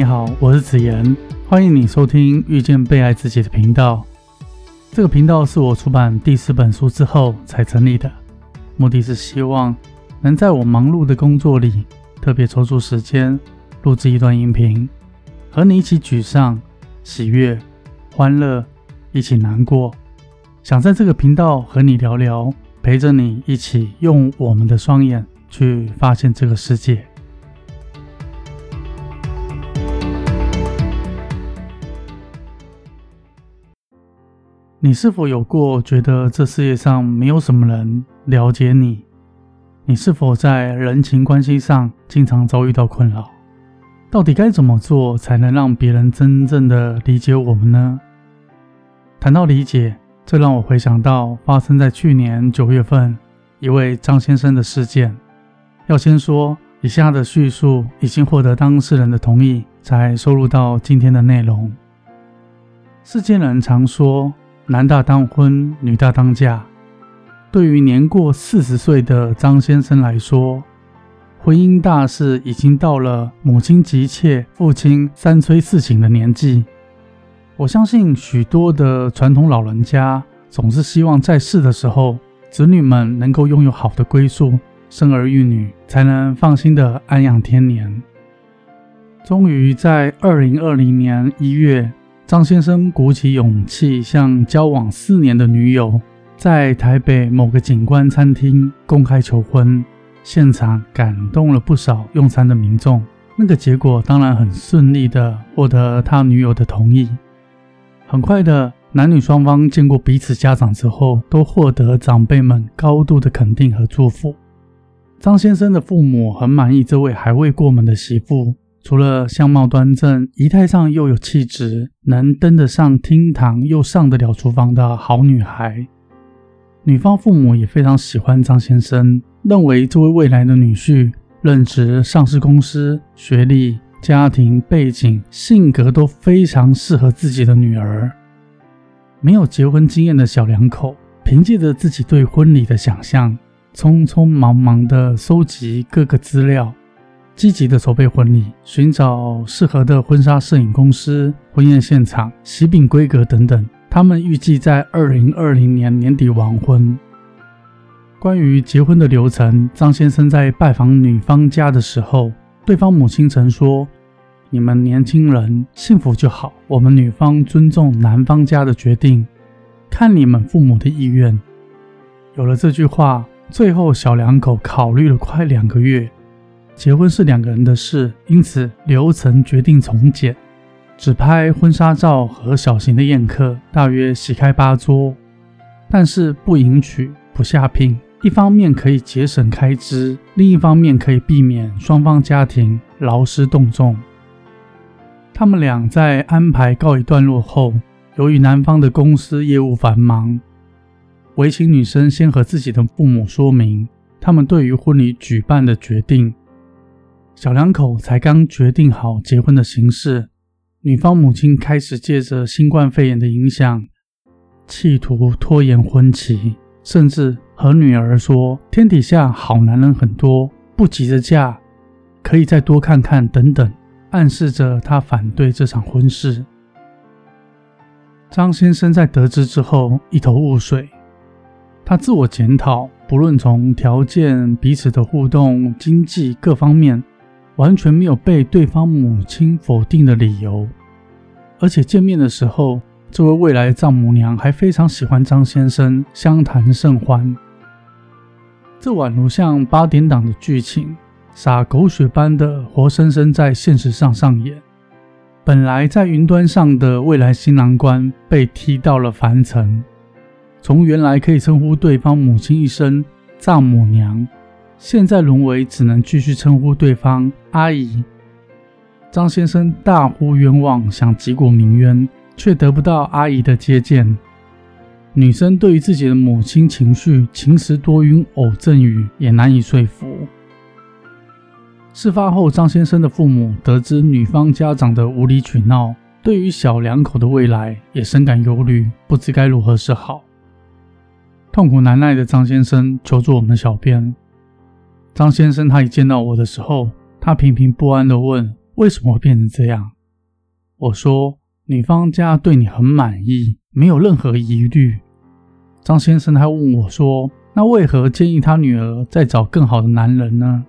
你好，我是子言，欢迎你收听遇见被爱自己的频道。这个频道是我出版第四本书之后才成立的，目的是希望能在我忙碌的工作里，特别抽出时间录制一段音频，和你一起沮丧、喜悦、欢乐，一起难过。想在这个频道和你聊聊，陪着你一起用我们的双眼去发现这个世界。你是否有过觉得这世界上没有什么人了解你？你是否在人情关系上经常遭遇到困扰？到底该怎么做才能让别人真正的理解我们呢？谈到理解，这让我回想到发生在去年九月份一位张先生的事件。要先说，以下的叙述已经获得当事人的同意，才收录到今天的内容。世间人常说。男大当婚，女大当嫁。对于年过四十岁的张先生来说，婚姻大事已经到了母亲急切、父亲三催四请的年纪。我相信许多的传统老人家总是希望在世的时候，子女们能够拥有好的归宿，生儿育女，才能放心的安养天年。终于在二零二零年一月。张先生鼓起勇气，向交往四年的女友在台北某个景观餐厅公开求婚，现场感动了不少用餐的民众。那个结果当然很顺利的获得他女友的同意。很快的，男女双方见过彼此家长之后，都获得长辈们高度的肯定和祝福。张先生的父母很满意这位还未过门的媳妇。除了相貌端正、仪态上又有气质，能登得上厅堂又上得了厨房的好女孩，女方父母也非常喜欢张先生，认为这位未来的女婿任职上市公司，学历、家庭背景、性格都非常适合自己的女儿。没有结婚经验的小两口，凭借着自己对婚礼的想象，匆匆忙忙地收集各个资料。积极的筹备婚礼，寻找适合的婚纱摄影公司、婚宴现场、喜饼规格等等。他们预计在二零二零年年底完婚。关于结婚的流程，张先生在拜访女方家的时候，对方母亲曾说：“你们年轻人幸福就好，我们女方尊重男方家的决定，看你们父母的意愿。”有了这句话，最后小两口考虑了快两个月。结婚是两个人的事，因此流程决定从简，只拍婚纱照和小型的宴客，大约席开八桌。但是不迎娶、不下聘，一方面可以节省开支，另一方面可以避免双方家庭劳师动众。他们俩在安排告一段落后，由于男方的公司业务繁忙，唯请女生先和自己的父母说明他们对于婚礼举办的决定。小两口才刚决定好结婚的形式，女方母亲开始借着新冠肺炎的影响，企图拖延婚期，甚至和女儿说：“天底下好男人很多，不急着嫁，可以再多看看。”等等，暗示着她反对这场婚事。张先生在得知之后一头雾水，他自我检讨，不论从条件、彼此的互动、经济各方面。完全没有被对方母亲否定的理由，而且见面的时候，这位未来丈母娘还非常喜欢张先生，相谈甚欢。这宛如像八点档的剧情，撒狗血般的活生生在现实上上演。本来在云端上的未来新郎官被踢到了凡尘，从原来可以称呼对方母亲一声丈母娘。现在沦为只能继续称呼对方阿姨。张先生大呼冤枉，想击鼓鸣冤，却得不到阿姨的接见。女生对于自己的母亲情绪晴时多云偶阵雨，也难以说服。事发后，张先生的父母得知女方家长的无理取闹，对于小两口的未来也深感忧虑，不知该如何是好。痛苦难耐的张先生求助我们小编。张先生，他一见到我的时候，他频频不安地问：“为什么会变成这样？我说，女方家对你很满意，没有任何疑虑。张先生他问我说，那为何建议他女儿再找更好的男人呢？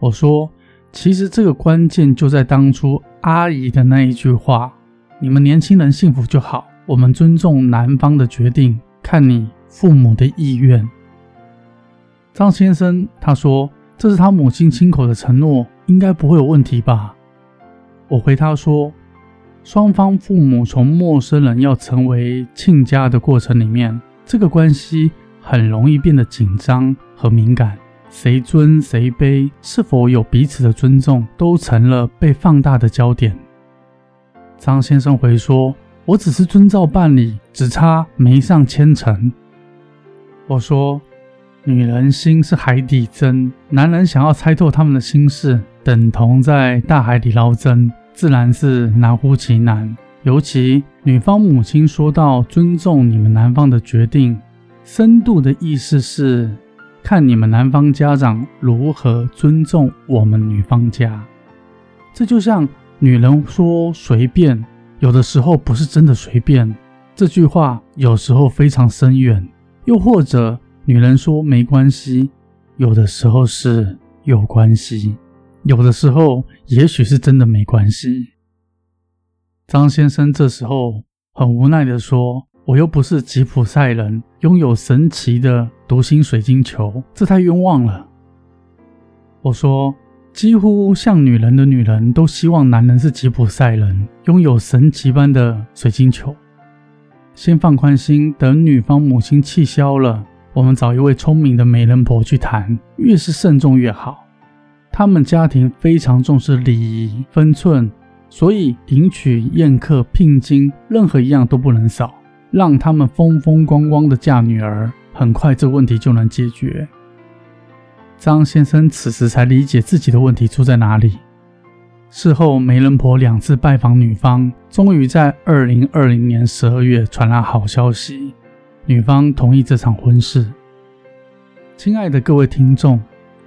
我说，其实这个关键就在当初阿姨的那一句话：“你们年轻人幸福就好，我们尊重男方的决定，看你父母的意愿。”张先生他说：“这是他母亲亲口的承诺，应该不会有问题吧？”我回他说：“双方父母从陌生人要成为亲家的过程里面，这个关系很容易变得紧张和敏感，谁尊谁卑，是否有彼此的尊重，都成了被放大的焦点。”张先生回说：“我只是遵照办理，只差没上千层。”我说。女人心是海底针，男人想要猜透他们的心事，等同在大海里捞针，自然是难乎其难。尤其女方母亲说到尊重你们男方的决定，深度的意思是看你们男方家长如何尊重我们女方家。这就像女人说随便，有的时候不是真的随便，这句话有时候非常深远，又或者。女人说没关系，有的时候是有关系，有的时候也许是真的没关系。张先生这时候很无奈的说：“我又不是吉普赛人，拥有神奇的读心水晶球，这太冤枉了。”我说：“几乎像女人的女人都希望男人是吉普赛人，拥有神奇般的水晶球。先放宽心，等女方母亲气消了。”我们找一位聪明的媒人婆去谈，越是慎重越好。他们家庭非常重视礼仪分寸，所以迎娶、宴客、聘金，任何一样都不能少，让他们风风光光的嫁女儿。很快，这问题就能解决。张先生此时才理解自己的问题出在哪里。事后，媒人婆两次拜访女方，终于在二零二零年十二月传来好消息。女方同意这场婚事。亲爱的各位听众，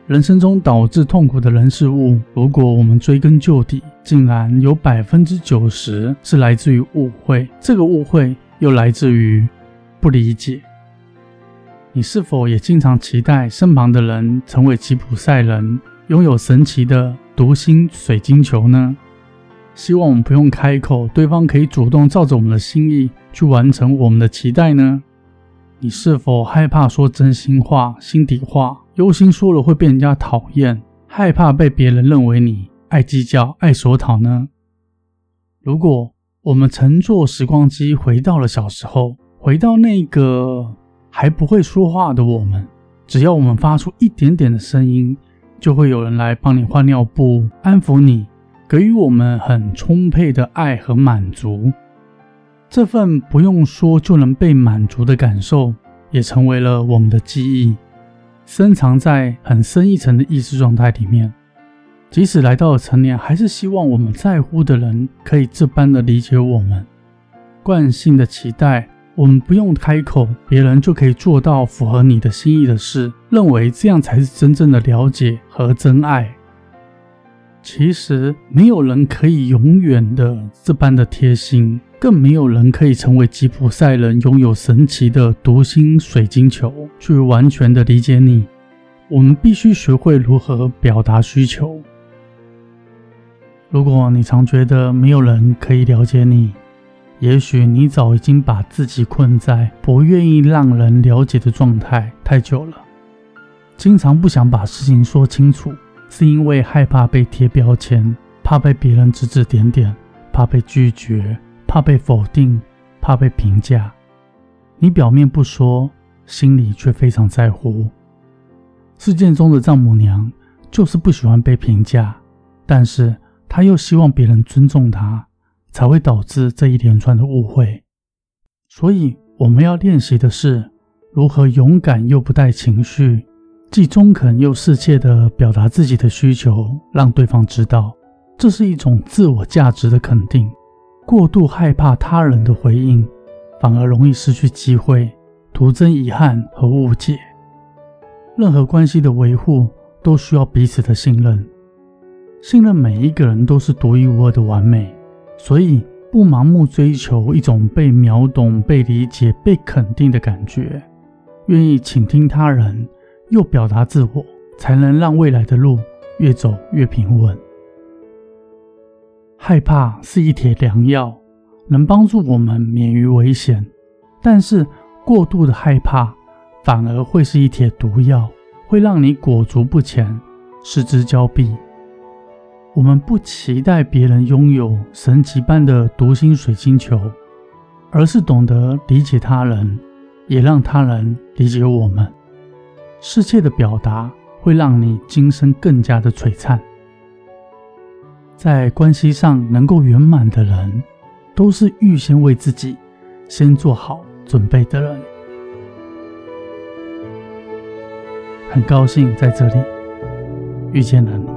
人生中导致痛苦的人事物，如果我们追根究底，竟然有百分之九十是来自于误会。这个误会又来自于不理解。你是否也经常期待身旁的人成为吉普赛人，拥有神奇的读心水晶球呢？希望我们不用开口，对方可以主动照着我们的心意去完成我们的期待呢？你是否害怕说真心话、心底话，忧心说了会被人家讨厌，害怕被别人认为你爱计较、爱索讨呢？如果我们乘坐时光机回到了小时候，回到那个还不会说话的我们，只要我们发出一点点的声音，就会有人来帮你换尿布、安抚你，给予我们很充沛的爱和满足。这份不用说就能被满足的感受，也成为了我们的记忆，深藏在很深一层的意识状态里面。即使来到了成年，还是希望我们在乎的人可以这般的理解我们。惯性的期待，我们不用开口，别人就可以做到符合你的心意的事，认为这样才是真正的了解和真爱。其实，没有人可以永远的这般的贴心。更没有人可以成为吉普赛人，拥有神奇的读心水晶球，去完全的理解你。我们必须学会如何表达需求。如果你常觉得没有人可以了解你，也许你早已经把自己困在不愿意让人了解的状态太久了。经常不想把事情说清楚，是因为害怕被贴标签，怕被别人指指点点，怕被拒绝。怕被否定，怕被评价，你表面不说，心里却非常在乎。事件中的丈母娘就是不喜欢被评价，但是她又希望别人尊重她，才会导致这一连串的误会。所以我们要练习的是如何勇敢又不带情绪，既中肯又适切地表达自己的需求，让对方知道，这是一种自我价值的肯定。过度害怕他人的回应，反而容易失去机会，徒增遗憾和误解。任何关系的维护都需要彼此的信任。信任每一个人都是独一无二的完美，所以不盲目追求一种被秒懂、被理解、被肯定的感觉，愿意倾听他人，又表达自我，才能让未来的路越走越平稳。害怕是一帖良药，能帮助我们免于危险，但是过度的害怕反而会是一帖毒药，会让你裹足不前，失之交臂。我们不期待别人拥有神奇般的读心水晶球，而是懂得理解他人，也让他人理解我们。世界的表达会让你今生更加的璀璨。在关系上能够圆满的人，都是预先为自己先做好准备的人。很高兴在这里遇见了你。